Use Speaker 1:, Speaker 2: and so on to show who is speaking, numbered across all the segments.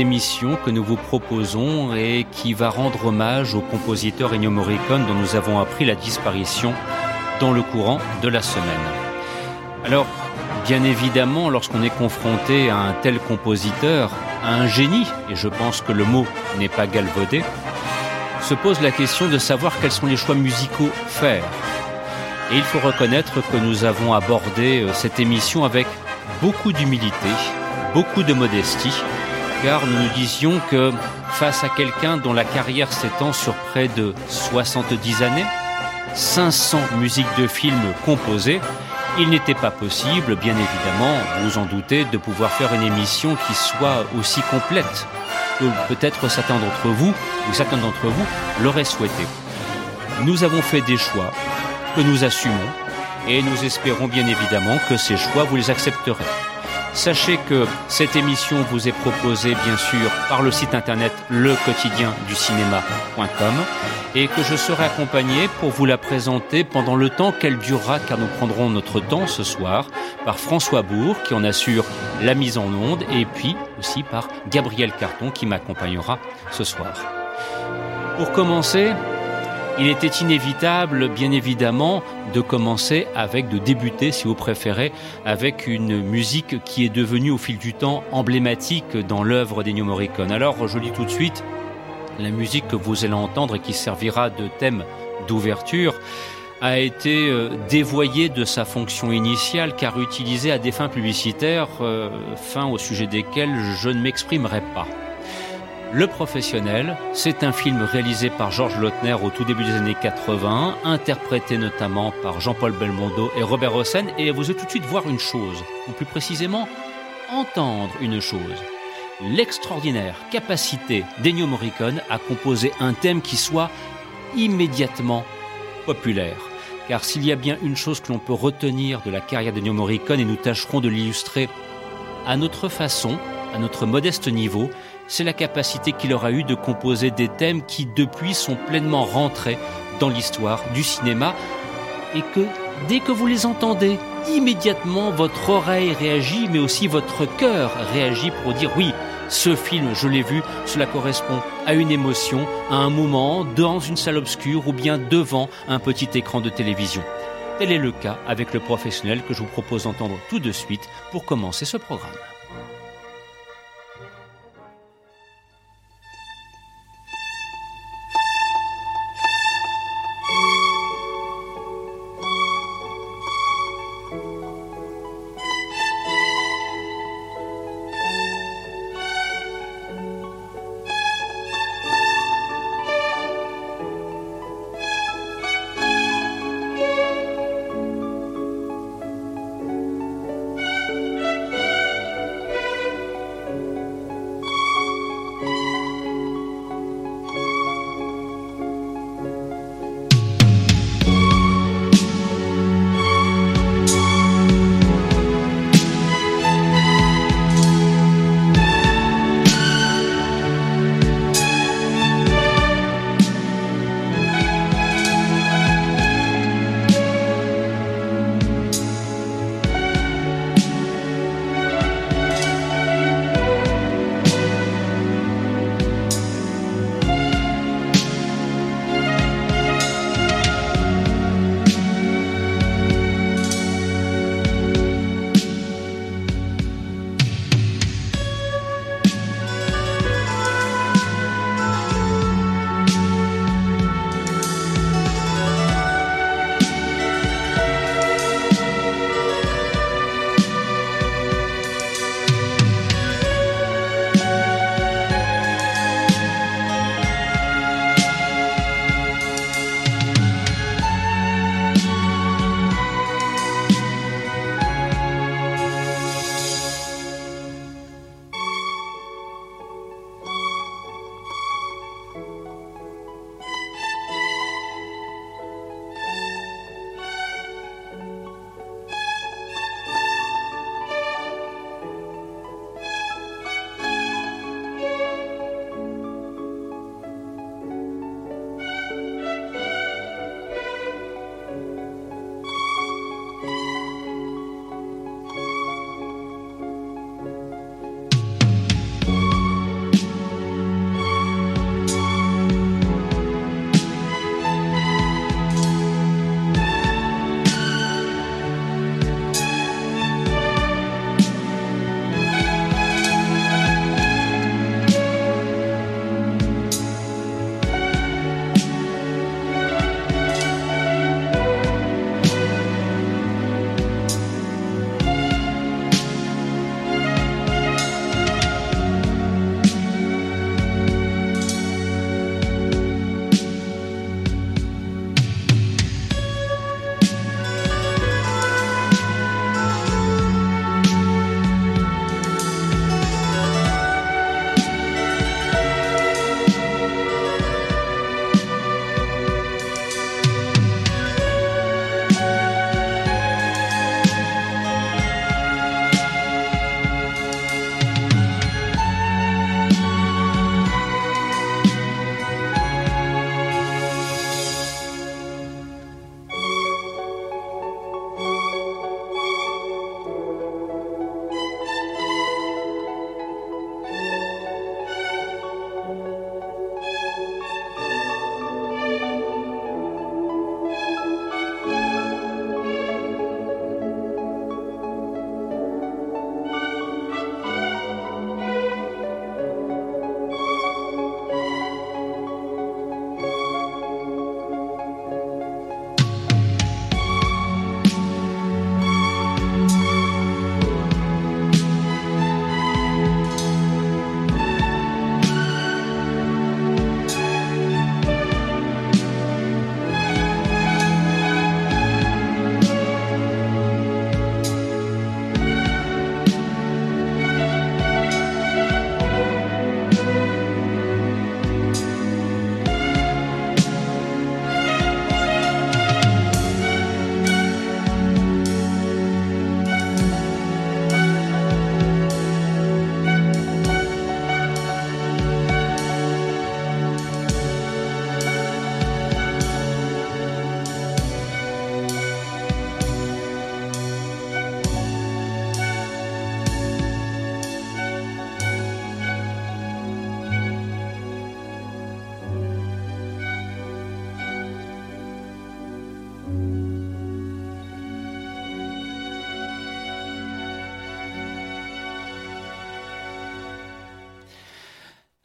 Speaker 1: émission que nous vous proposons et qui va rendre hommage au compositeur Ennio Morricone dont nous avons appris la disparition dans le courant de la semaine. Alors, bien évidemment, lorsqu'on est confronté à un tel compositeur, à un génie, et je pense que le mot n'est pas galvaudé, se pose la question de savoir quels sont les choix musicaux faire. Et il faut reconnaître que nous avons abordé euh, cette émission avec beaucoup d'humilité, beaucoup de modestie, car nous nous disions que face à quelqu'un dont la carrière s'étend sur près de 70 années, 500 musiques de films composées, il n'était pas possible, bien évidemment, vous en doutez, de pouvoir faire une émission qui soit aussi complète que peut-être certains d'entre vous ou certains d'entre vous l'auraient souhaité. Nous avons fait des choix que nous assumons et nous espérons bien évidemment que ces choix vous les accepterez. Sachez que cette émission vous est proposée bien sûr par le site internet lequotidienducinéma.com et que je serai accompagné pour vous la présenter pendant le temps qu'elle durera car nous prendrons notre temps ce soir par François Bourg qui en assure la mise en onde et puis aussi par Gabriel Carton qui m'accompagnera ce soir. Pour commencer, il était inévitable, bien évidemment, de commencer avec, de débuter, si vous préférez, avec une musique qui est devenue au fil du temps emblématique dans l'œuvre d'Ennio Morricone. Alors, je dis tout de suite, la musique que vous allez entendre et qui servira de thème d'ouverture a été euh, dévoyée de sa fonction initiale car utilisée à des fins publicitaires, euh, fins au sujet desquelles je ne m'exprimerai pas. Le Professionnel, c'est un film réalisé par Georges Lautner au tout début des années 80, interprété notamment par Jean-Paul Belmondo et Robert Hossein, et vous allez tout de suite voir une chose, ou plus précisément, entendre une chose. L'extraordinaire capacité d'Ennio Morricone à composer un thème qui soit immédiatement populaire. Car s'il y a bien une chose que l'on peut retenir de la carrière d'Ennio Morricone, et nous tâcherons de l'illustrer à notre façon, à notre modeste niveau, c'est la capacité qu'il aura eu de composer des thèmes qui depuis sont pleinement rentrés dans l'histoire du cinéma et que dès que vous les entendez, immédiatement votre oreille réagit mais aussi votre cœur réagit pour dire oui, ce film, je l'ai vu, cela correspond à une émotion, à un moment, dans une salle obscure ou bien devant un petit écran de télévision. Tel est le cas avec le professionnel que je vous propose d'entendre tout de suite pour commencer ce programme.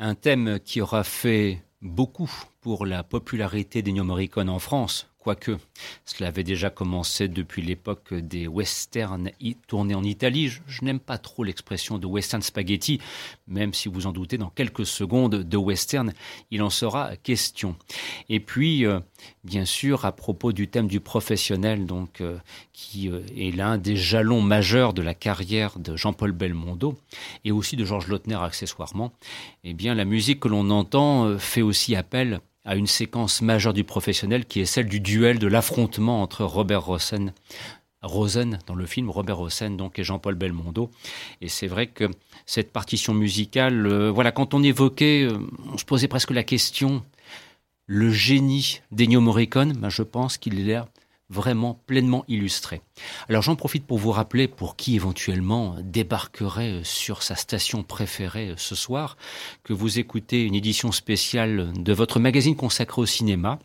Speaker 1: Un thème qui aura fait beaucoup pour la popularité d'Ennio Morricone en France, quoique cela avait déjà commencé depuis l'époque des westerns tournés en Italie. Je, n'aime pas trop l'expression de western spaghetti, même si vous en doutez, dans quelques secondes de western, il en sera question. Et puis, euh, bien sûr, à propos du thème du professionnel, donc, euh, qui euh, est l'un des jalons majeurs de la carrière de Jean-Paul Belmondo, et aussi de Georges Lautner accessoirement, eh bien, la musique que l'on entend fait aussi appel à une séquence majeure du professionnel qui est celle du duel, de l'affrontement entre Robert Rosen, Rosen dans le film, Robert Rosen donc et Jean-Paul Belmondo. Et c'est vrai que cette partition musicale, euh, voilà, quand on évoquait, euh, on se posait presque la question, le génie d'Ennio Morricone, ben je pense qu'il est là vraiment pleinement illustré. Alors j'en profite pour vous rappeler pour qui éventuellement débarquerait sur sa station préférée ce soir que vous écoutez une édition spéciale de votre magazine consacré au cinéma.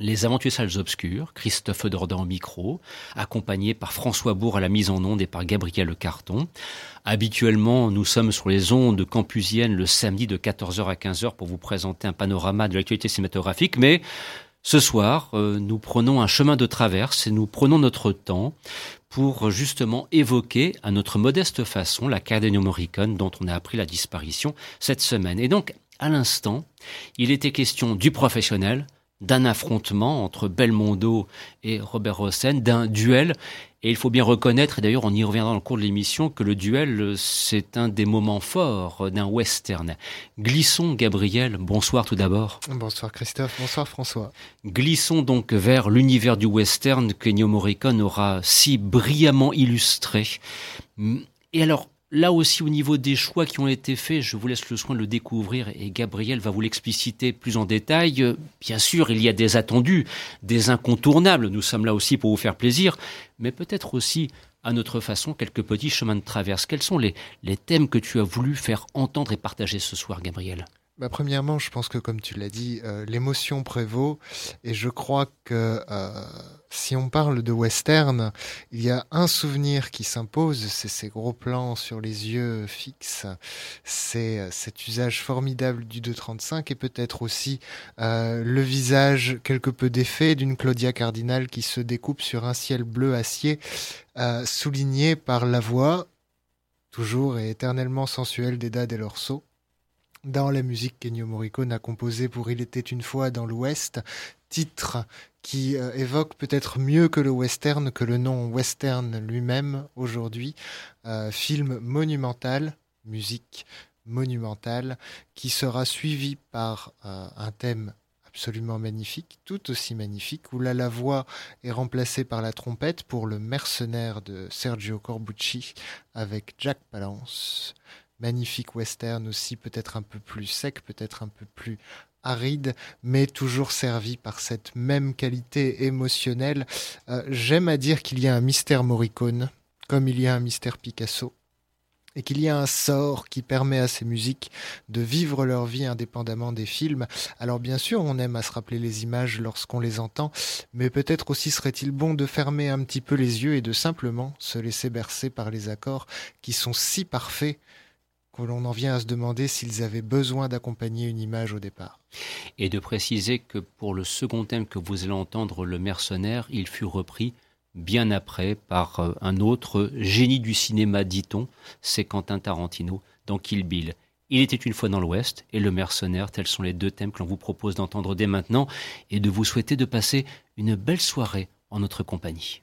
Speaker 1: Les Aventures Salles Obscures, Christophe Dordain en micro, accompagné par François Bourg à la mise en onde et par Gabriel Carton. Habituellement, nous sommes sur les ondes campusiennes le samedi de 14h à 15h pour vous présenter un panorama de l'actualité cinématographique, mais ce soir, euh, nous prenons un chemin de traverse et nous prenons notre temps pour justement évoquer à notre modeste façon la carrière Morricone dont on a appris la disparition cette semaine. Et donc, à l'instant, il était question du professionnel, d'un affrontement entre Belmondo et Robert Hossein, d'un duel. Et il faut bien reconnaître, et d'ailleurs on y reviendra dans le cours de l'émission, que le duel, c'est un des moments forts d'un western. Glissons, Gabriel, bonsoir tout d'abord.
Speaker 2: Bonsoir Christophe, bonsoir François.
Speaker 1: Glissons donc vers l'univers du western que Ennio Morricone aura si brillamment illustré. Et alors, Là aussi, au niveau des choix qui ont été faits, je vous laisse le soin de le découvrir et Gabriel va vous l'expliciter plus en détail. Bien sûr, il y a des attendus, des incontournables. Nous sommes là aussi pour vous faire plaisir, mais peut-être aussi à notre façon quelques petits chemins de traverse. Quels sont les, les thèmes que tu as voulu faire entendre et partager ce soir, Gabriel?
Speaker 2: Bah, premièrement, je pense que comme tu l'as dit, euh, l'émotion prévaut et je crois que euh, si on parle de western, il y a un souvenir qui s'impose, c'est ces gros plans sur les yeux fixes, c'est euh, cet usage formidable du 2.35 et peut-être aussi le visage quelque peu défait d'une Claudia Cardinal qui se découpe sur un ciel bleu acier, souligné par la voix toujours et éternellement sensuelle d'Eda Del Orso. Dans la musique qu'Ennio Morricone a composée pour Il était une fois dans l'Ouest, titre qui euh, évoque peut-être mieux que le western, que le nom western lui-même aujourd'hui. Euh, film monumental, musique monumentale, qui sera suivi par euh, un thème absolument magnifique, tout aussi magnifique, où là la voix est remplacée par la trompette pour le mercenaire de Sergio Corbucci avec Jack Palance magnifique western aussi, peut-être un peu plus sec, peut-être un peu plus aride, mais toujours servi par cette même qualité émotionnelle. Euh, j'aime à dire qu'il y a un mystère Morricone, comme il y a un mystère Picasso, et qu'il y a un sort qui permet à ces musiques de vivre leur vie indépendamment des films. Alors bien sûr, on aime à se rappeler les images lorsqu'on les entend, mais peut-être aussi serait-il bon de fermer un petit peu les yeux et de simplement se laisser bercer par les accords qui sont si parfaits l'on en vient à se demander s'ils avaient besoin d'accompagner une image au départ.
Speaker 1: Et de préciser que pour le second thème que vous allez entendre, le mercenaire, il fut repris bien après par euh, un autre génie du cinéma, dit-on, c'est Quentin Tarantino dans Kill Bill. Il était une fois dans l'Ouest et le mercenaire, tels sont les deux thèmes que l'on vous propose d'entendre dès maintenant et de vous souhaiter de passer une belle soirée en notre compagnie.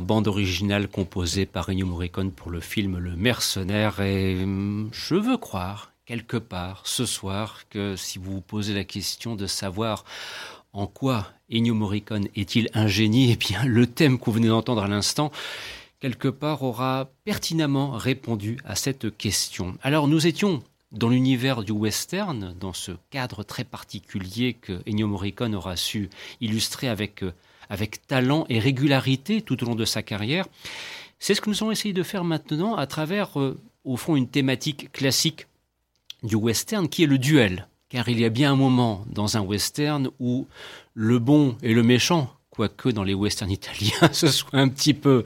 Speaker 1: Bande originale composée par Ennio Morricone pour le film Le Mercenaire et hum, je veux croire quelque part ce soir que si vous vous posez la question de savoir en quoi Ennio Morricone est-il un génie, eh bien le thème que vous venez d'entendre à l'instant quelque part aura pertinemment répondu à cette question. Alors nous étions dans l'univers du western, dans ce cadre très particulier que Ennio Morricone aura su illustrer avec, euh, avec talent et régularité tout au long de sa carrière. C'est ce que nous allons essayer de faire maintenant à travers, euh, au fond, une thématique classique du western qui est le duel. Car il y a bien un moment dans un western où le bon et le méchant, quoique dans les westerns italiens ce soit un petit peu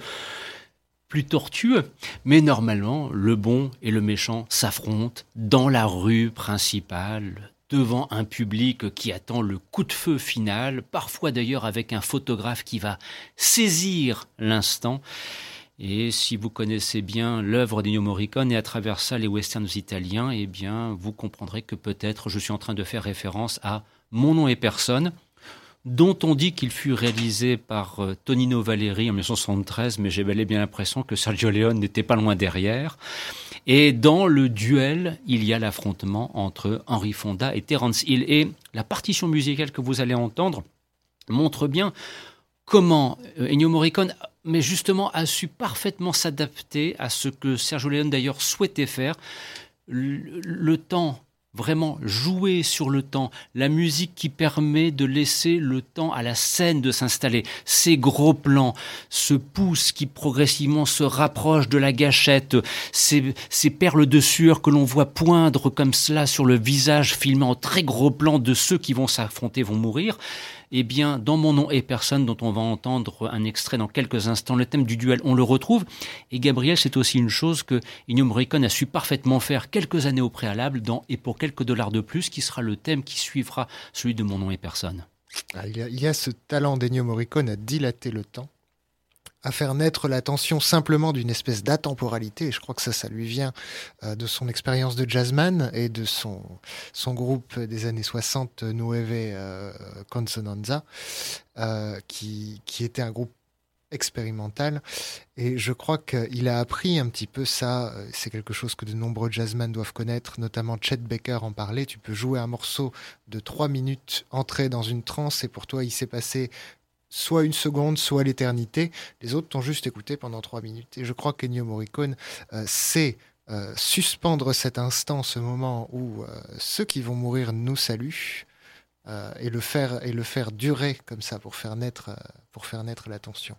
Speaker 1: plus tortueux. Mais normalement, le bon et le méchant s'affrontent dans la rue principale, devant un public qui attend le coup de feu final, parfois d'ailleurs avec un photographe qui va saisir l'instant. Et si vous connaissez bien l'œuvre d'Ennio Morricone et à travers ça les westerns italiens, eh bien, vous comprendrez que peut-être je suis en train de faire référence à Mon nom et personne, dont on dit qu'il fut réalisé par euh, Tonino Valeri en 1973, mais j'ai bel et bien l'impression que Sergio Leone n'était pas loin derrière. Et dans le duel, il y a l'affrontement entre Henry Fonda et Terence Hill. Et la partition musicale que vous allez entendre montre bien comment euh, Ennio Morricone, mais justement, a su parfaitement s'adapter à ce que Sergio Leone d'ailleurs souhaitait faire. le temps vraiment jouer sur le temps, la musique qui permet de laisser le temps à la scène de s'installer, ces gros plans, ce pouce qui progressivement se rapproche de la gâchette, ces, perles de sueur que l'on voit poindre comme cela sur le visage filmé en très gros plan de ceux qui vont s'affronter, vont mourir, eh bien, dans Mon nom et personne, dont on va entendre un extrait dans quelques instants, le thème du duel, on le retrouve. Et Gabriel, c'est aussi une chose que Ennio a su parfaitement faire quelques années au préalable dans Et pour quelques dollars de plus, qui sera le thème qui suivra celui de Mon nom et personne.
Speaker 2: Ah, il, y a, il, y a, ce talent d'Ennio Morricone à dilater le temps à faire naître l'attention simplement d'une espèce d'atemporalité. Et je crois que ça, ça lui vient euh, de son expérience de jazzman et de son, son groupe des années 60, Nueve euh, Consonanza, euh, qui, qui était un groupe expérimental. Et je crois qu'il a appris un petit peu ça. C'est quelque chose que de nombreux jazzmen doivent connaître, notamment Chet Baker en parlait. Tu peux jouer un morceau de trois minutes, entrer dans une transe, et pour toi, il s'est passé soit une seconde, soit l'éternité. Les autres t'ont juste écouté pendant trois minutes. Et je crois qu'Ennio Morricone euh, sait euh, suspendre cet instant, ce moment où euh, ceux qui vont mourir nous saluent, euh, et le faire et le faire durer comme ça pour faire naître pour faire naître l'attention.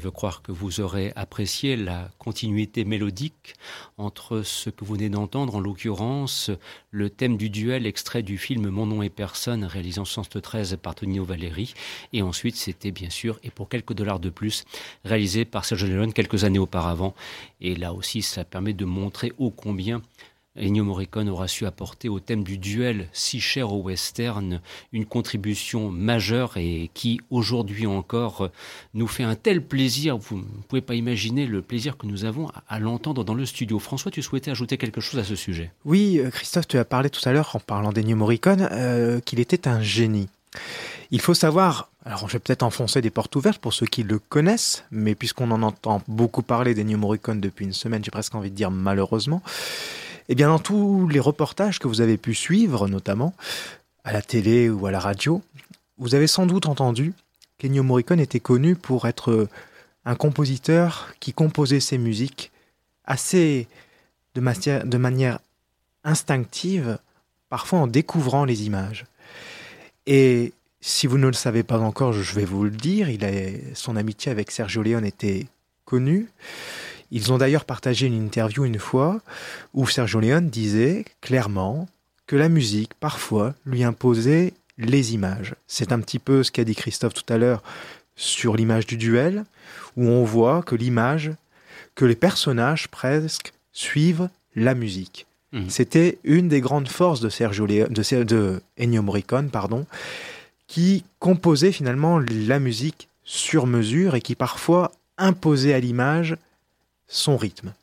Speaker 1: Veux croire que vous aurez apprécié la continuité mélodique entre ce que vous venez d'entendre, en l'occurrence le thème du duel extrait du film Mon nom et personne, réalisé en 1913 par Tonino Valeri, et ensuite c'était bien sûr, et pour quelques dollars de plus, réalisé par Sergio Leone quelques années auparavant. Et là aussi, ça permet de montrer ô combien Ennio Morricone aura su apporter au thème du duel si cher au western une contribution majeure et qui aujourd'hui encore nous fait un tel plaisir. Vous ne pouvez pas imaginer le plaisir que nous avons à, l'entendre dans le studio. François, tu souhaitais ajouter quelque chose à ce sujet?
Speaker 3: Oui, euh, Christophe, tu as parlé tout à l'heure en parlant d'Ennio Morricone euh, qu'il était un génie. Il faut savoir, alors je vais peut-être enfoncer des portes ouvertes pour ceux qui le connaissent, mais puisqu'on en entend beaucoup parler d'Ennio Morricone depuis une semaine, j'ai presque envie de dire malheureusement, eh dans tous les reportages que vous avez pu suivre, notamment à la télé ou à la radio, vous avez sans doute entendu qu'Ennio Morricone était connu pour être un compositeur qui composait ses musiques assez de, manière instinctive, parfois en découvrant les images. Et si vous ne le savez pas encore, je vais vous le dire, son amitié avec Sergio Leone était connue. Ils ont d'ailleurs partagé une interview une fois où Sergio Leone disait clairement que la musique, parfois, lui imposait les images. C'est un petit peu ce qu'a dit Christophe tout à l'heure sur l'image du duel, où on voit que l'image, que les personnages presque suivent la musique. Mmh. C'était une des grandes forces de Sergio Leone, de, de Ennio Morricone, pardon, qui composait finalement la musique sur mesure et qui parfois imposait à l'image son rythme.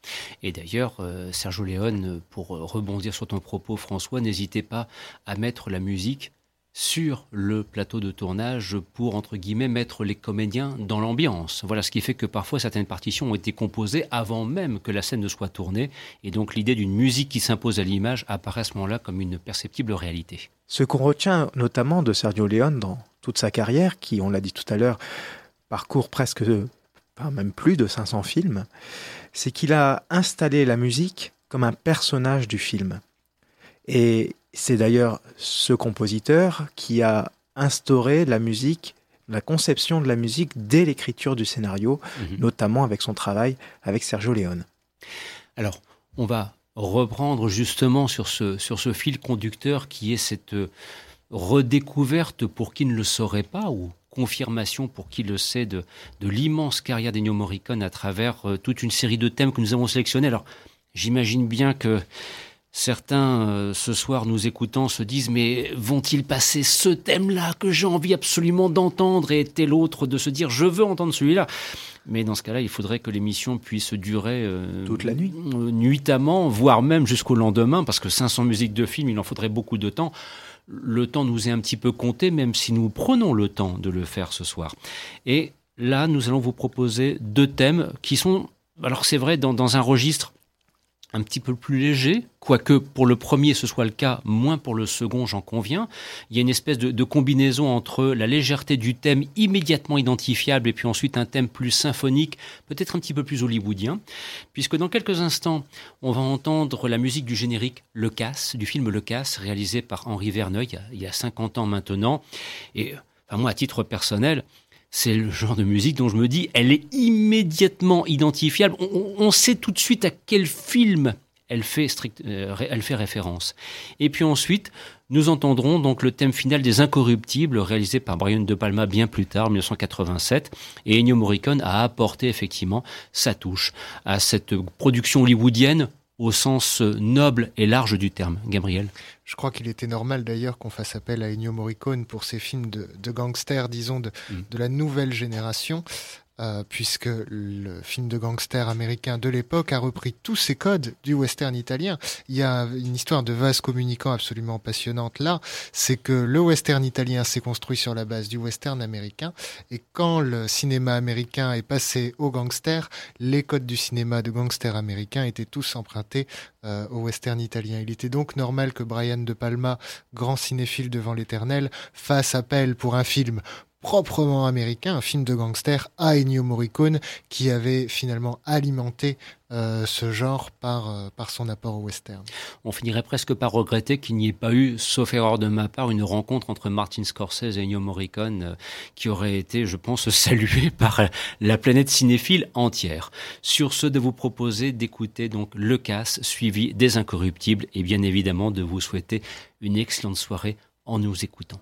Speaker 1: Et d'ailleurs, euh, Sergio Leone, pour rebondir sur ton propos, François, n'hésitez pas à mettre la musique sur le plateau de tournage pour, entre guillemets, mettre les comédiens dans l'ambiance. Voilà ce qui fait que parfois certaines partitions ont été composées avant même que la scène ne soit tournée, et donc l'idée d'une musique qui s'impose à l'image apparaît à ce moment-là comme une perceptible réalité.
Speaker 3: Ce qu'on retient notamment de Sergio Leone dans toute sa carrière, qui, on l'a dit tout à l'heure, parcourt presque, enfin même plus de 500 films, c'est qu'il a installé la musique comme un personnage du film. Et c'est d'ailleurs ce compositeur qui a instauré la musique, la conception de la musique dès l'écriture du scénario, mhm. notamment avec son travail avec Sergio Leone.
Speaker 1: Alors, on va reprendre justement sur ce, sur ce fil conducteur qui est cette redécouverte pour qui ne le saurait pas ou confirmation, pour qui le sait, de, de l'immense carrière d'Ennio Morricone à travers euh, toute une série de thèmes que nous avons sélectionnés. Alors, j'imagine bien que certains, euh, ce soir, nous écoutant, se disent Mais vont-ils passer ce thème-là que j'ai envie absolument d'entendre? Et tel autre de se dire Je veux entendre celui-là. Mais dans ce cas-là, il faudrait que l'émission puisse durer
Speaker 3: euh, toute la nuit,
Speaker 1: nuitamment, voire même jusqu'au lendemain, parce que 500 musiques de film, il en faudrait beaucoup de temps le temps nous est un petit peu compté, même si nous prenons le temps de le faire ce soir. Et là, nous allons vous proposer deux thèmes qui sont, alors c'est vrai, dans, un registre un petit peu plus léger, quoique pour le premier ce soit le cas, moins pour le second, j'en conviens. Il y a une espèce de, combinaison entre la légèreté du thème immédiatement identifiable et puis ensuite un thème plus symphonique, peut-être un petit peu plus hollywoodien, puisque dans quelques instants, on va entendre la musique du générique Le Casse, du film Le Casse, réalisé par Henri Verneuil il y a, 50 ans maintenant. Et enfin, moi, à titre personnel, c'est le genre de musique dont je me dis, elle est immédiatement identifiable. On, sait tout de suite à quel film elle fait, euh, elle fait référence. Et puis ensuite, nous entendrons donc le thème final des Incorruptibles, réalisé par Brian De Palma bien plus tard, 1987. Et Ennio Morricone a apporté effectivement sa touche à cette production hollywoodienne au sens noble et large du terme. Gabriel
Speaker 2: Je crois qu'il était normal d'ailleurs qu'on fasse appel à Ennio Morricone pour ses films de, gangsters, disons, de, mm. de, la nouvelle génération, euh, puisque le film de gangster américain de l'époque a repris tous ces codes du western italien. Il y a une histoire de vase communicant absolument passionnante là, c'est que le western italien s'est construit sur la base du western américain, et quand le cinéma américain est passé au gangster, les codes du cinéma de gangster américain étaient tous empruntés euh, au western italien. Il était donc normal que Brian De Palma, grand cinéphile devant l'éternel, fasse appel pour un film proprement américain, un film de gangster à Ennio Morricone qui avait finalement alimenté euh, ce genre par, euh, par son apport au western.
Speaker 1: On finirait presque par regretter qu'il n'y ait pas eu, sauf erreur de ma part, une rencontre entre Martin Scorsese et Ennio Morricone euh, qui aurait été, je pense, saluée par la planète cinéphile entière. Sur ce, de vous proposer d'écouter donc Le Casse suivi des Incorruptibles et bien évidemment de vous souhaiter une excellente soirée en nous écoutant.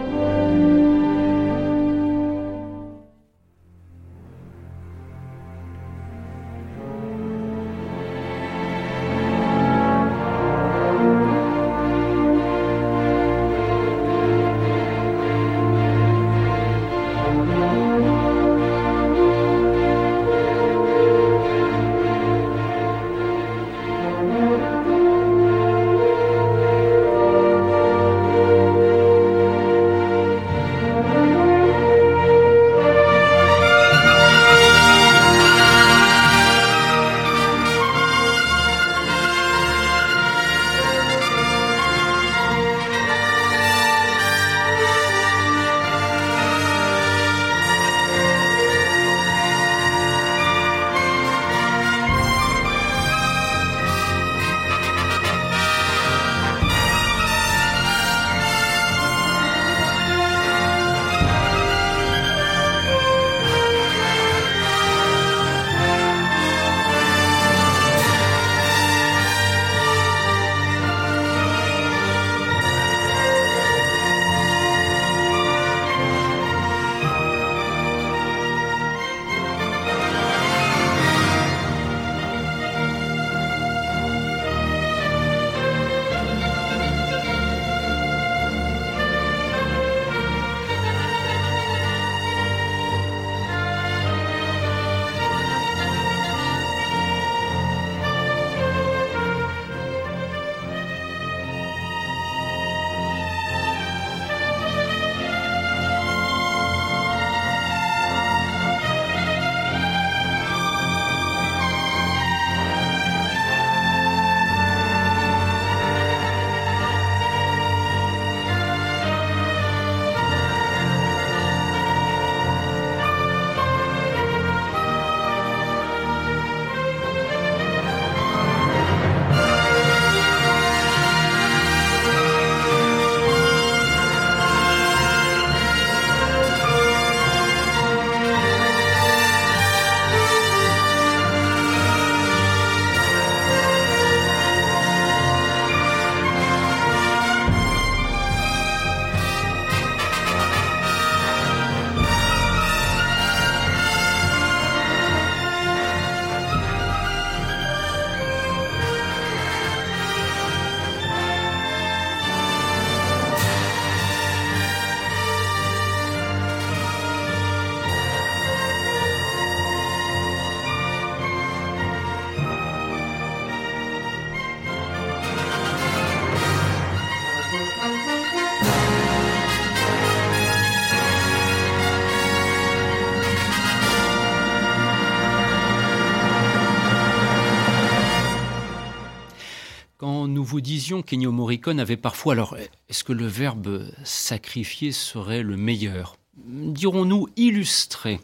Speaker 1: Vous disions qu'Ennio Morricone avait parfois. Alors, est-ce que le verbe sacrifier serait le meilleur? Dirons-nous, illustrer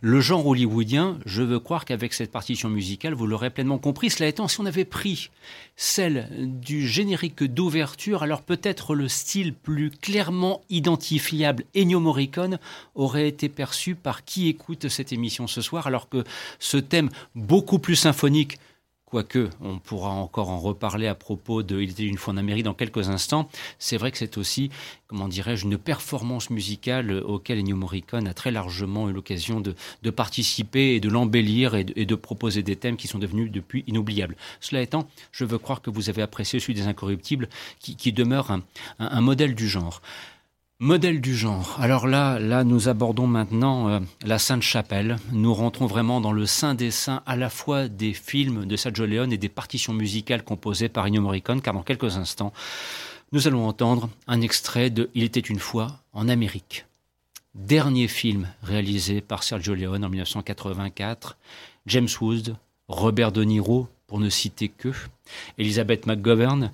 Speaker 1: le genre hollywoodien, je veux croire qu'avec cette partition musicale, vous l'aurez pleinement compris. Cela étant, si on avait pris celle du générique d'ouverture, alors peut-être le style plus clairement identifiable Ennio Morricone aurait été perçu par qui écoute cette émission ce soir, alors que ce thème beaucoup plus symphonique quoique on pourra encore en reparler à propos de Il était une fois en Amérique dans quelques instants, c'est vrai que c'est aussi, comment dirais-je, une performance musicale auquel Ennio Morricone a très largement eu l'occasion de, participer et de l'embellir et, de proposer des thèmes qui sont devenus depuis inoubliables. Cela étant, je veux croire que vous avez apprécié celui des Incorruptibles qui, demeure un modèle du genre. Modèle du genre. Alors là, là, nous abordons maintenant euh, la Sainte Chapelle. Nous rentrons vraiment dans le sein des saints à la fois des films de Sergio Leone et des partitions musicales composées par Ennio Morricone, car dans quelques instants, nous allons entendre un extrait de Il était une fois en Amérique. Dernier film réalisé par Sergio Leone en 1984. James Woods, Robert De Niro, pour ne citer que, Elizabeth McGovern.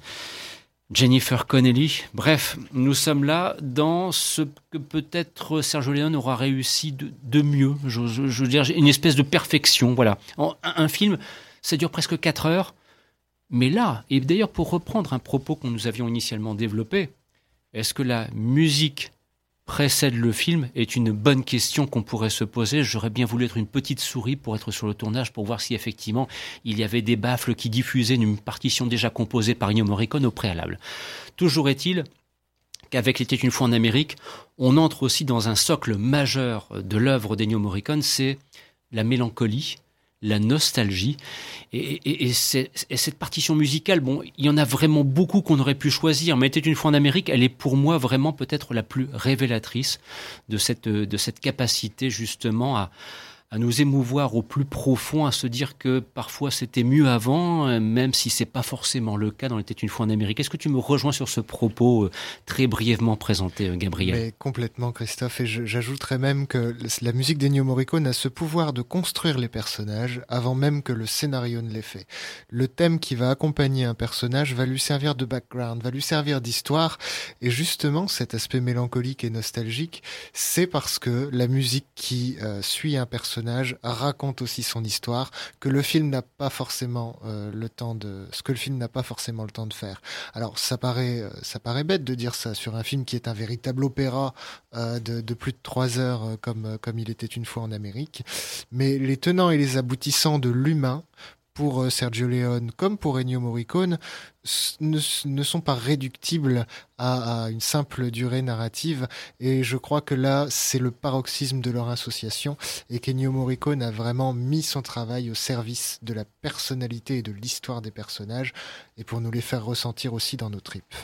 Speaker 1: Jennifer Connelly. Bref, nous sommes là dans ce que peut-être Sergio Leone aura réussi de, mieux. Je, veux dire, une espèce de perfection. Voilà. un, film, ça dure presque 4 heures. Mais là, et d'ailleurs pour reprendre un propos que nous avions initialement développé, est-ce que la musique précède le film est une bonne question qu'on pourrait se poser. J'aurais bien voulu être une petite souris pour être sur le tournage pour voir si effectivement il y avait des baffles qui diffusaient une partition déjà composée par Ennio Morricone au préalable. Toujours est-il qu'avec L'été une fois en Amérique, on entre aussi dans un socle majeur de l'œuvre d'Ennio Morricone, c'est la mélancolie, la nostalgie. Et, cette partition musicale, bon, il y en a vraiment beaucoup qu'on aurait pu choisir, mais était une fois en Amérique, elle est pour moi vraiment peut-être la plus révélatrice de cette, de cette capacité justement à, à nous émouvoir au plus profond, à se dire que parfois c'était mieux avant, euh, même si c'est pas forcément le cas dans l'été une fois en Amérique. Est-ce que tu me rejoins sur ce propos euh, très brièvement présenté, euh, Gabriel?
Speaker 2: Mais Complètement, Christophe. Et j'ajouterais même que la musique d'Ennio Morricone a ce pouvoir de construire les personnages avant même que le scénario ne les fait. Le thème qui va accompagner un personnage va lui servir de background, va lui servir d'histoire. Et justement, cet aspect mélancolique et nostalgique, c'est parce que la musique qui suit un personnage raconte aussi son histoire, que le film n'a pas forcément euh, le temps de, ce que le film n'a pas forcément le temps de faire. Alors ça paraît, euh, ça paraît bête de dire ça sur un film qui est un véritable opéra euh, de, de, plus de trois heures, comme comme il était une fois en Amérique, mais les tenants et les aboutissants de l'humain pour euh, Sergio Leone comme pour Ennio Morricone ne, sont pas réductibles à, une simple durée narrative et je crois que là c'est le paroxysme de leur association et qu'Ennio Morricone a vraiment mis son travail au service de la personnalité et de l'histoire des personnages et pour nous les faire ressentir aussi dans nos tripes.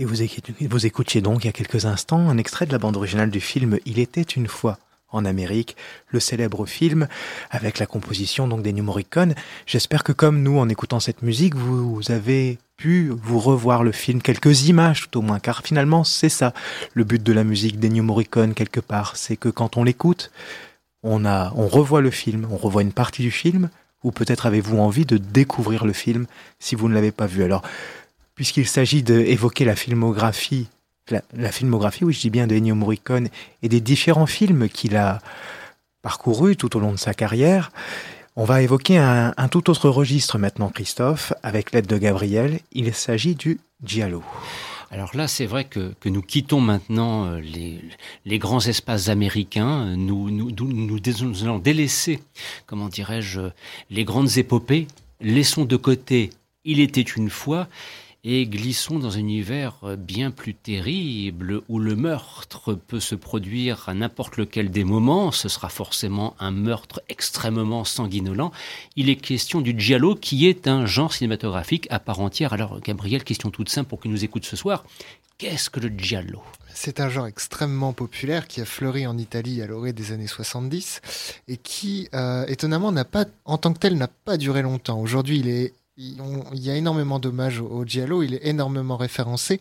Speaker 3: Et vous, écoutiez donc il y a quelques instants un extrait de la bande originale du film Il était une fois en Amérique, le célèbre film avec la composition donc des Morricone. J'espère que comme nous, en écoutant cette musique, vous avez pu vous revoir le film, quelques images tout au moins, car finalement c'est ça le but de la musique des Morricone quelque part, c'est que quand on l'écoute, on a, on revoit le film, on revoit une partie du film, ou peut-être avez-vous envie de découvrir le film si vous ne l'avez pas vu. Alors, puisqu'il s'agit d'évoquer la filmographie, la, filmographie, oui, je dis bien de Ennio Morricone et des différents films qu'il a parcourus tout au long de sa carrière, on va évoquer un, tout autre registre maintenant, Christophe, avec l'aide de Gabriel. Il s'agit du Giallo.
Speaker 1: Alors là, c'est vrai que, que, nous quittons maintenant euh, les, grands espaces américains. Nous, nous, nous, nous allons délaisser, comment dirais-je, les grandes épopées. Laissons de côté Il était une fois et glissons dans un univers bien plus terrible où le meurtre peut se produire à n'importe lequel des moments. Ce sera forcément un meurtre extrêmement sanguinolent. Il est question du giallo qui est un genre cinématographique à part entière. Alors, Gabriel, question toute simple pour qu'il nous écoute ce soir. Qu'est-ce que le giallo?
Speaker 2: C'est un genre extrêmement populaire qui a fleuri en Italie à l'orée des années 70 et qui, euh, étonnamment, n'a pas, en tant que tel, n'a pas duré longtemps. Aujourd'hui, il est il y a énormément d'hommages au, Giallo, il est énormément référencé,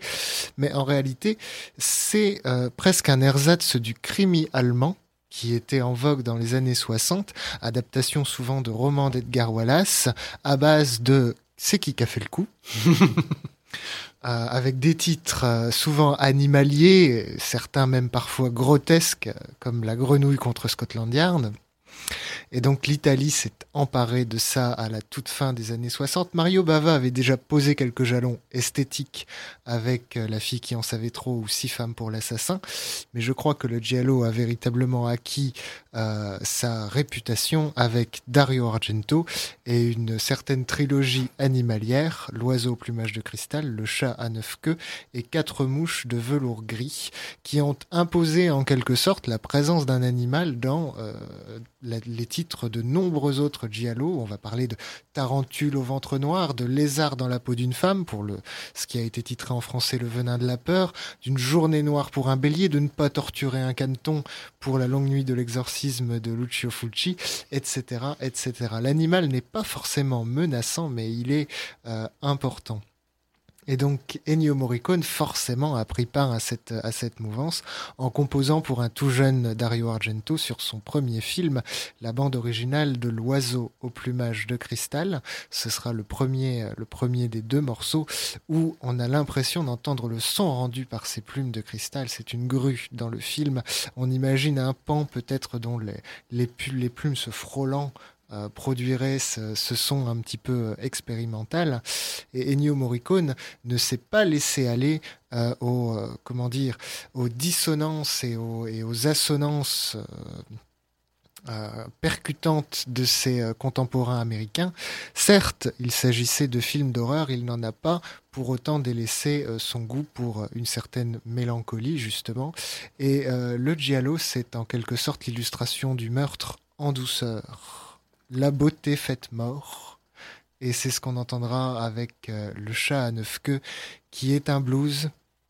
Speaker 2: mais en réalité, c'est euh, presque un ersatz du crimi allemand qui était en vogue dans les années 60, adaptation souvent de romans d'Edgar Wallace, à base de C'est qui qui a fait le coup euh, avec des titres euh, souvent animaliers, certains même parfois grotesques, comme La grenouille contre Scotland Yard. Et donc l'Italie s'est emparée de ça à la toute fin des années 60. Mario Bava avait déjà posé quelques jalons esthétiques avec euh, La fille qui en savait trop ou Six femmes pour l'assassin. Mais je crois que le Giallo a véritablement acquis euh, sa réputation avec Dario Argento et une certaine trilogie animalière, L'oiseau au plumage de cristal, Le chat à neuf queues et Quatre mouches de velours gris, qui ont imposé en quelque sorte la présence d'un animal dans euh, les titres de nombreux autres giallo. On va parler de Tarentule au ventre noir, de Lézard dans la peau d'une femme, pour le, ce qui a été titré en français Le venin de la peur, d'une journée noire pour un bélier, de ne pas torturer un caneton pour la longue nuit de l'exorcisme de Lucio Fulci, etc., etc. L'animal n'est pas forcément menaçant, mais il est euh, important. Et donc Ennio Morricone forcément a pris part à cette, à cette mouvance en composant pour un tout jeune Dario Argento sur son premier film la bande originale de L'oiseau au plumage de cristal. Ce sera le premier, le premier des deux morceaux où on a l'impression d'entendre le son rendu par ces plumes de cristal. C'est une grue dans le film. On imagine un pan peut-être dont les, les, les plumes se frôlant euh, produirait ce, son un petit peu expérimental. Et Ennio Morricone ne s'est pas laissé aller euh, aux, euh, comment dire, aux dissonances et aux, assonances percutantes de ses contemporains américains. Certes, il s'agissait de films d'horreur, il n'en a pas pour autant délaissé son goût pour une certaine mélancolie, justement. Et le giallo, c'est en quelque sorte l'illustration du meurtre en douceur la beauté faite mort. Et c'est ce qu'on entendra avec euh, le chat à neuf queues, qui est un blues.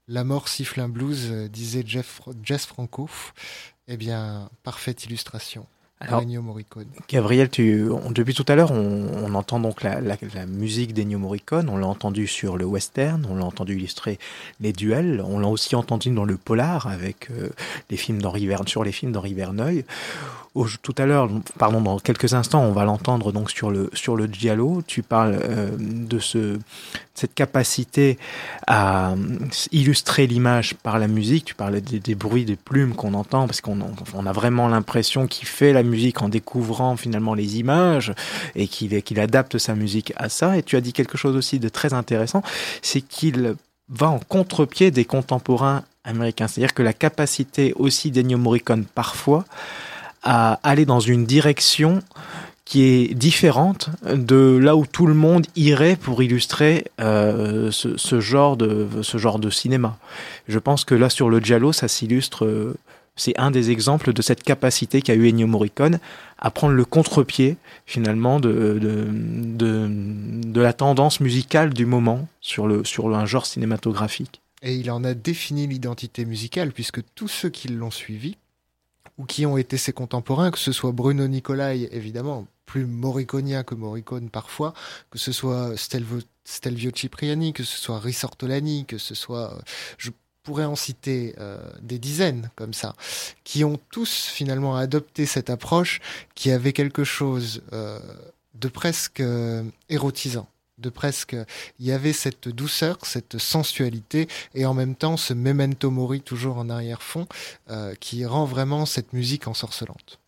Speaker 2: La mort siffle un blues, euh, disait Jeff, Jess Franco. Eh bien, parfaite illustration. Alors, Morricone.
Speaker 3: Gabriel, tu, depuis tout à l'heure, on, entend donc la, musique d'Ennio Morricone. On l'a entendu sur le western, on l'a entendu illustrer les duels, on l'a aussi entendu dans le polar avec euh, les films sur les films d'Henri Verneuil tout à l'heure, pardon, dans quelques instants, on va l'entendre donc sur le sur le giallo. Tu parles euh, de ce cette capacité à illustrer l'image par la musique. Tu parles des, bruits des plumes qu'on entend parce qu'on on a vraiment l'impression qu'il fait la musique en découvrant finalement les images et qu'il qu'il adapte sa musique à ça. Et tu as dit quelque chose aussi de très intéressant, c'est qu'il va en contre-pied des contemporains américains. C'est-à-dire que la capacité aussi d'Ennio Morricone parfois à aller dans une direction qui est différente de là où tout le monde irait pour illustrer euh, ce, genre de, ce genre de cinéma. Je pense que là, sur le Giallo, ça s'illustre, euh, c'est un des exemples de cette capacité qu'a eu Ennio Morricone à prendre le contre-pied, finalement, de, de, de, la tendance musicale du moment sur, le, sur un genre cinématographique.
Speaker 2: et il en a défini l'identité musicale, puisque tous ceux qui l'ont suivi, ou qui ont été ses contemporains, que ce soit Bruno Nicolai, évidemment, plus moriconien que Morricone parfois, que ce soit Stelvio, Cipriani, que ce soit Risortolani, que ce soit... Je pourrais en citer euh, des dizaines comme ça, qui ont tous finalement adopté cette approche qui avait quelque chose euh, de presque euh, érotisant de presque, il y avait cette douceur, cette sensualité, et en même temps ce memento mori toujours en arrière-fond, euh, qui rend vraiment cette musique ensorcelante.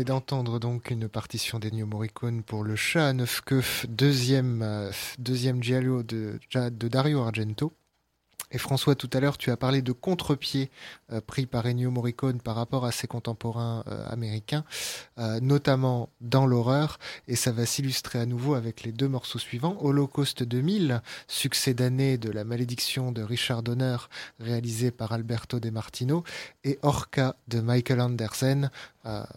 Speaker 2: Venez d'entendre donc une partition d'Ennio Morricone pour le chat à neuf queues, deuxième, euh, deuxième giallo de, de Dario Argento. Et François, tout à l'heure, tu as parlé de contre-pied euh, pris par Ennio Morricone par rapport à ses contemporains euh, américains, euh, notamment dans l'horreur, et ça va s'illustrer à nouveau avec les deux morceaux suivants. Holocaust 2000, succès d'année de La malédiction de Richard Donner, réalisé par Alberto De Martino, et Orca de Michael Andersen,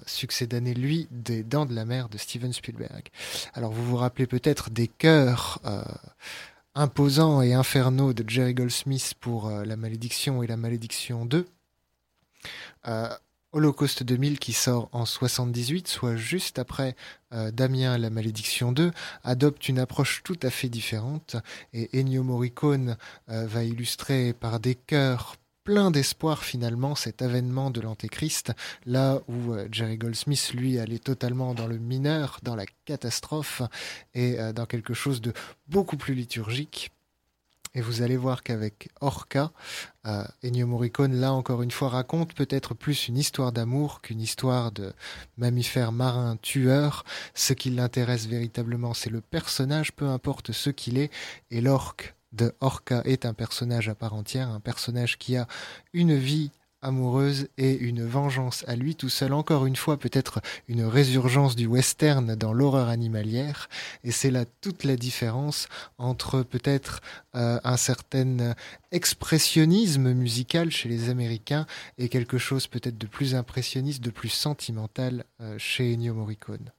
Speaker 2: succès d'année, lui, des Dents de la mer de Steven Spielberg. Alors vous vous rappelez peut-être des chœurs imposants et infernaux de Jerry Goldsmith pour euh, La Malédiction et La Malédiction 2. Euh, Holocaust 2000 qui sort en 78, soit juste après euh, Damien La Malédiction 2, adopte une approche tout à fait différente et Ennio Morricone va illustrer par des chœurs plein d'espoir finalement cet avènement de l'Antéchrist, là où euh, Jerry Goldsmith, lui, allait totalement dans le mineur, dans la catastrophe, et euh, dans quelque chose de beaucoup plus liturgique. Et vous allez voir qu'avec Orca, euh, Ennio Morricone, là encore une fois, raconte peut-être plus une histoire d'amour qu'une histoire de mammifère marin tueur. Ce qui l'intéresse véritablement, c'est le personnage, peu importe ce qu'il est, et l'orque de Orca est un personnage à part entière, un personnage qui a une vie amoureuse et une vengeance à lui tout seul. Encore une fois, peut-être une résurgence du western dans l'horreur animalière. Et c'est là toute la différence entre peut-être euh, un certain expressionnisme musical chez les Américains et quelque chose peut-être de plus impressionniste, de plus sentimental euh, chez Ennio Morricone.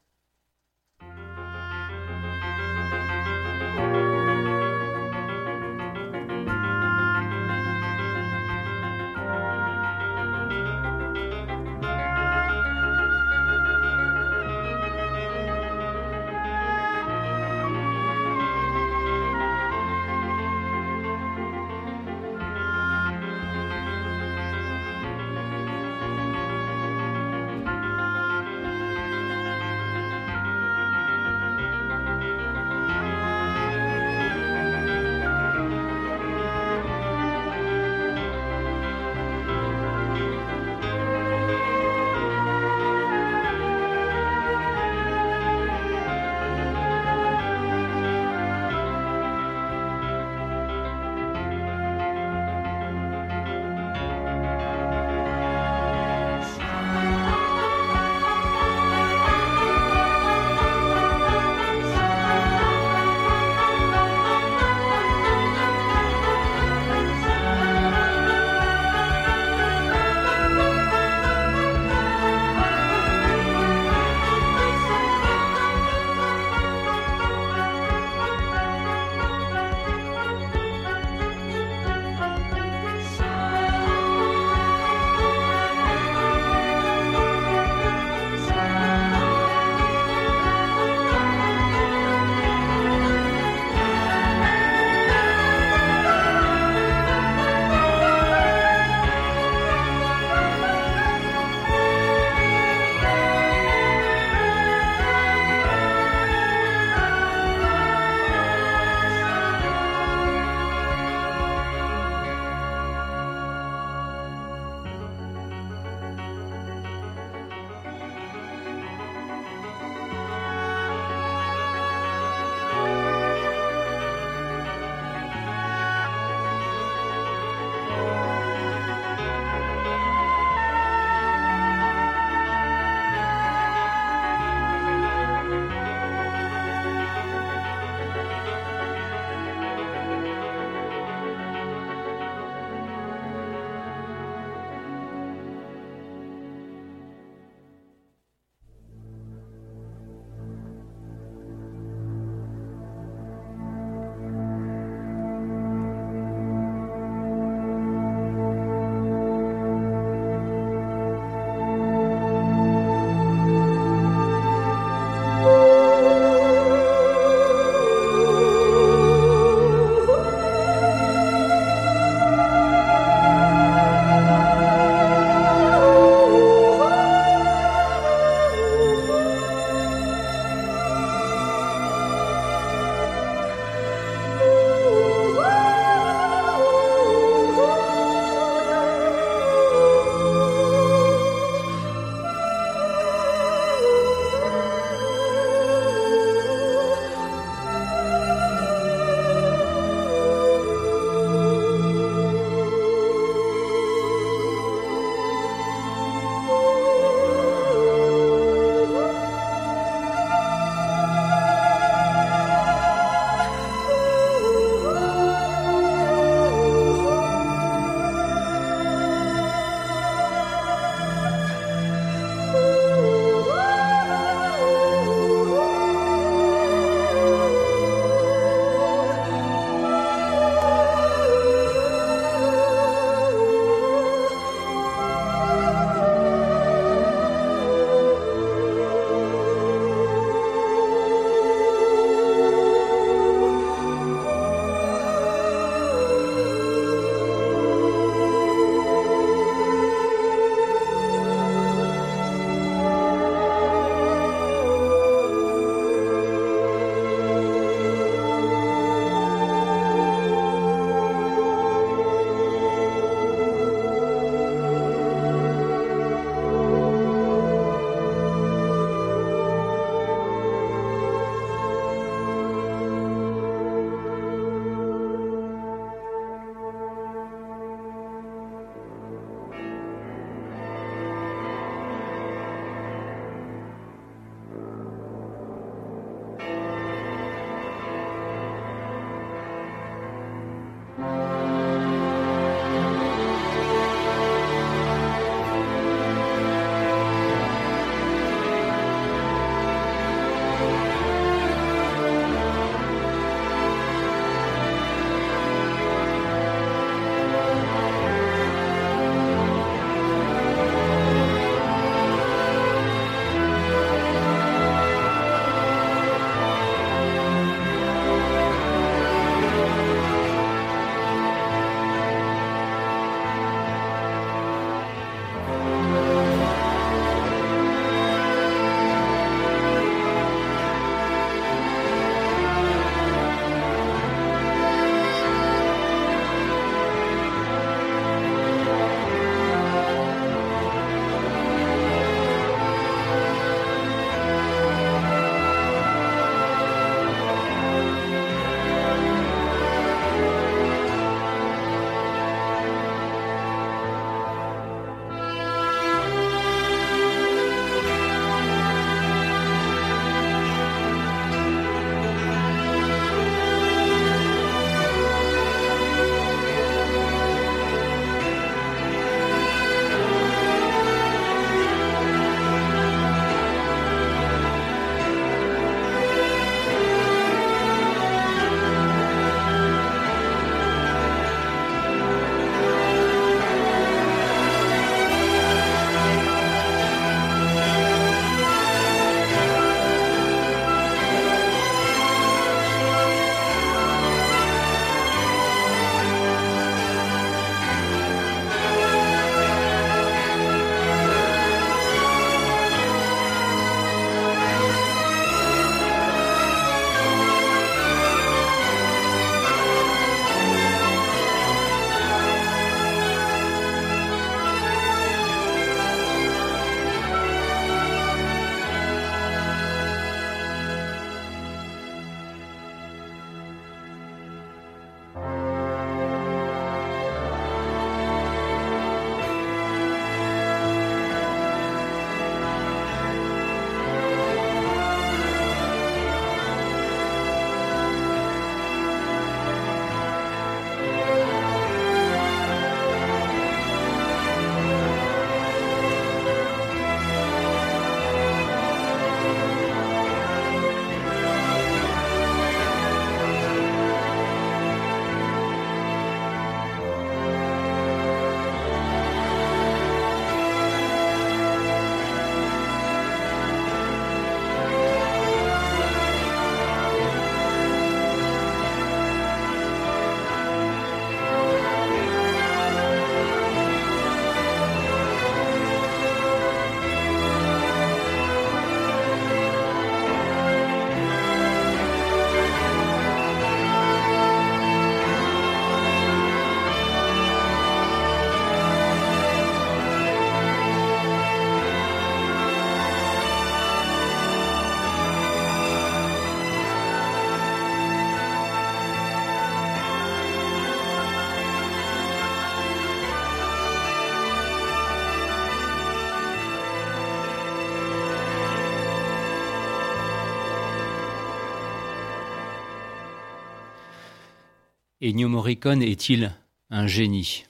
Speaker 1: Ennio Morricone est-il un génie?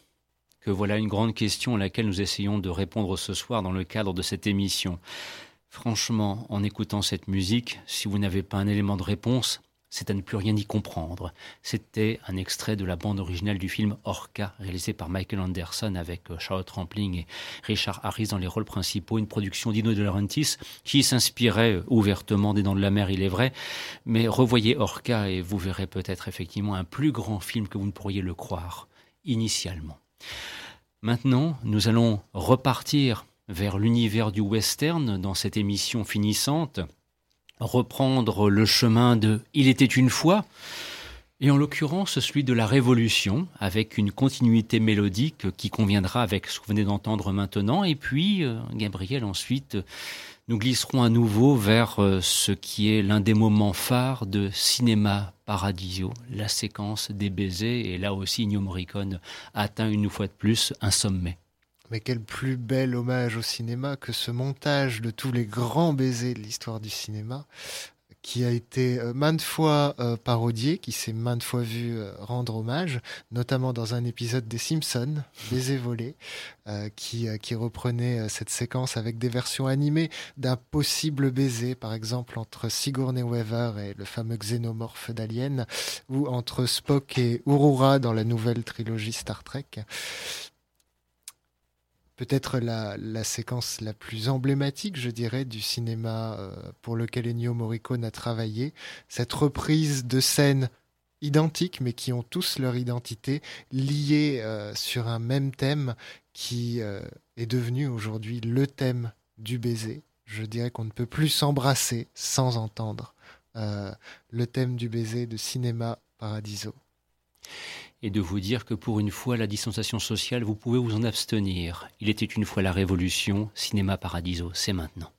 Speaker 1: Que voilà une grande question à laquelle nous essayons de répondre ce soir dans le cadre de cette émission. Franchement, en écoutant cette musique, si vous n'avez pas un élément de réponse, c'est à ne plus rien y comprendre. C'était un extrait de la bande originale du film Orca, réalisé par Michael Anderson avec euh, Charlotte Rampling et Richard Harris dans les rôles principaux, une production d'Ino De Laurentiis qui s'inspirait ouvertement des Dents de la Mer, il est vrai, mais revoyez Orca et vous verrez peut-être effectivement un plus grand film que vous ne pourriez le croire initialement. Maintenant, nous allons repartir vers l'univers du western dans cette émission finissante reprendre le chemin de Il était une fois, et en l'occurrence celui de la Révolution, avec une continuité mélodique qui conviendra avec ce que vous venez d'entendre maintenant, et puis, euh, Gabriel, ensuite, nous glisserons à nouveau vers euh, ce qui est l'un des moments phares de Cinéma Paradiso, la séquence des baisers, et là aussi, Ennio Morricone atteint une fois de plus un sommet.
Speaker 2: Mais quel plus bel hommage au cinéma que ce montage de tous les grands baisers de l'histoire du cinéma, qui a été euh, maintes fois euh, parodié, qui s'est maintes fois vu euh, rendre hommage, notamment dans un épisode des Simpsons, Baiser volé, qui, qui reprenait cette séquence avec des versions animées d'un possible baiser, par exemple entre Sigourney Weaver et le fameux xénomorphe d'Alien, ou entre Spock et Urura dans la nouvelle trilogie Star Trek peut-être la, séquence la plus emblématique, je dirais, du cinéma euh, pour lequel Ennio Morricone a travaillé. Cette reprise de scènes identiques, mais qui ont tous leur identité, liées euh, sur un même thème qui euh, est devenu aujourd'hui le thème du baiser. Je dirais qu'on ne peut plus s'embrasser sans entendre le thème du baiser de Cinéma Paradiso
Speaker 1: et de vous dire que pour une fois, la distanciation sociale, vous pouvez vous en abstenir. Il était une fois la révolution, cinéma paradiso, c'est maintenant.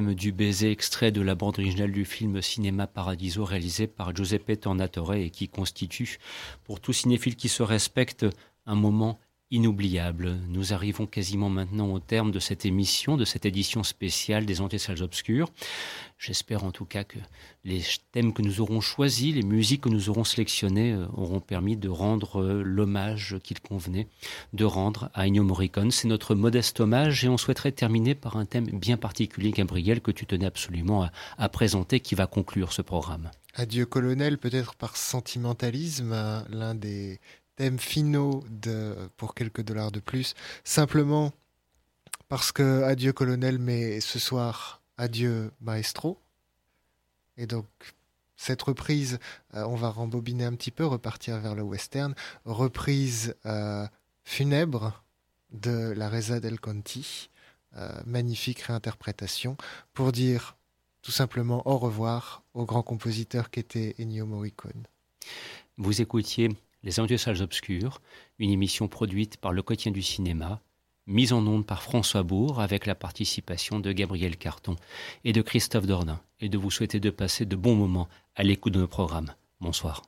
Speaker 1: Du baiser extrait de la bande originale du film Cinéma Paradiso réalisé par Giuseppe Tornatore et qui constitue, pour tout cinéphile qui se respecte, un moment inoubliable. Nous arrivons quasiment maintenant au terme de cette émission, de cette édition spéciale des Anti-Salles Obscures. J'espère en tout cas que les thèmes que nous aurons choisis, les musiques que nous aurons sélectionnées euh, auront permis de rendre euh, l'hommage qu'il convenait de rendre à Ennio Morricone. C'est notre modeste hommage et on souhaiterait terminer par un thème bien particulier, Gabriel, que tu tenais absolument à, à présenter, qui va conclure ce programme.
Speaker 2: Adieu colonel, peut-être par sentimentalisme, hein, l'un des thèmes finaux de pour quelques dollars de plus, simplement parce que Adieu colonel, mais ce soir Adieu maestro. Et donc cette reprise, euh, on va rembobiner un petit peu, repartir vers le western, reprise euh, funèbre de la Reza del Conti, euh, magnifique réinterprétation, pour dire tout simplement au revoir au grand compositeur qu'était Ennio Morricone.
Speaker 1: Vous écoutiez Les Endieux Salles Obscures, une émission produite par le Quotidien du Cinéma, mise en onde par François Bourg avec la participation de Gabriel Carton et de Christophe Dordain, et de vous souhaiter de passer de bons moments à l'écoute de nos programmes. Bonsoir.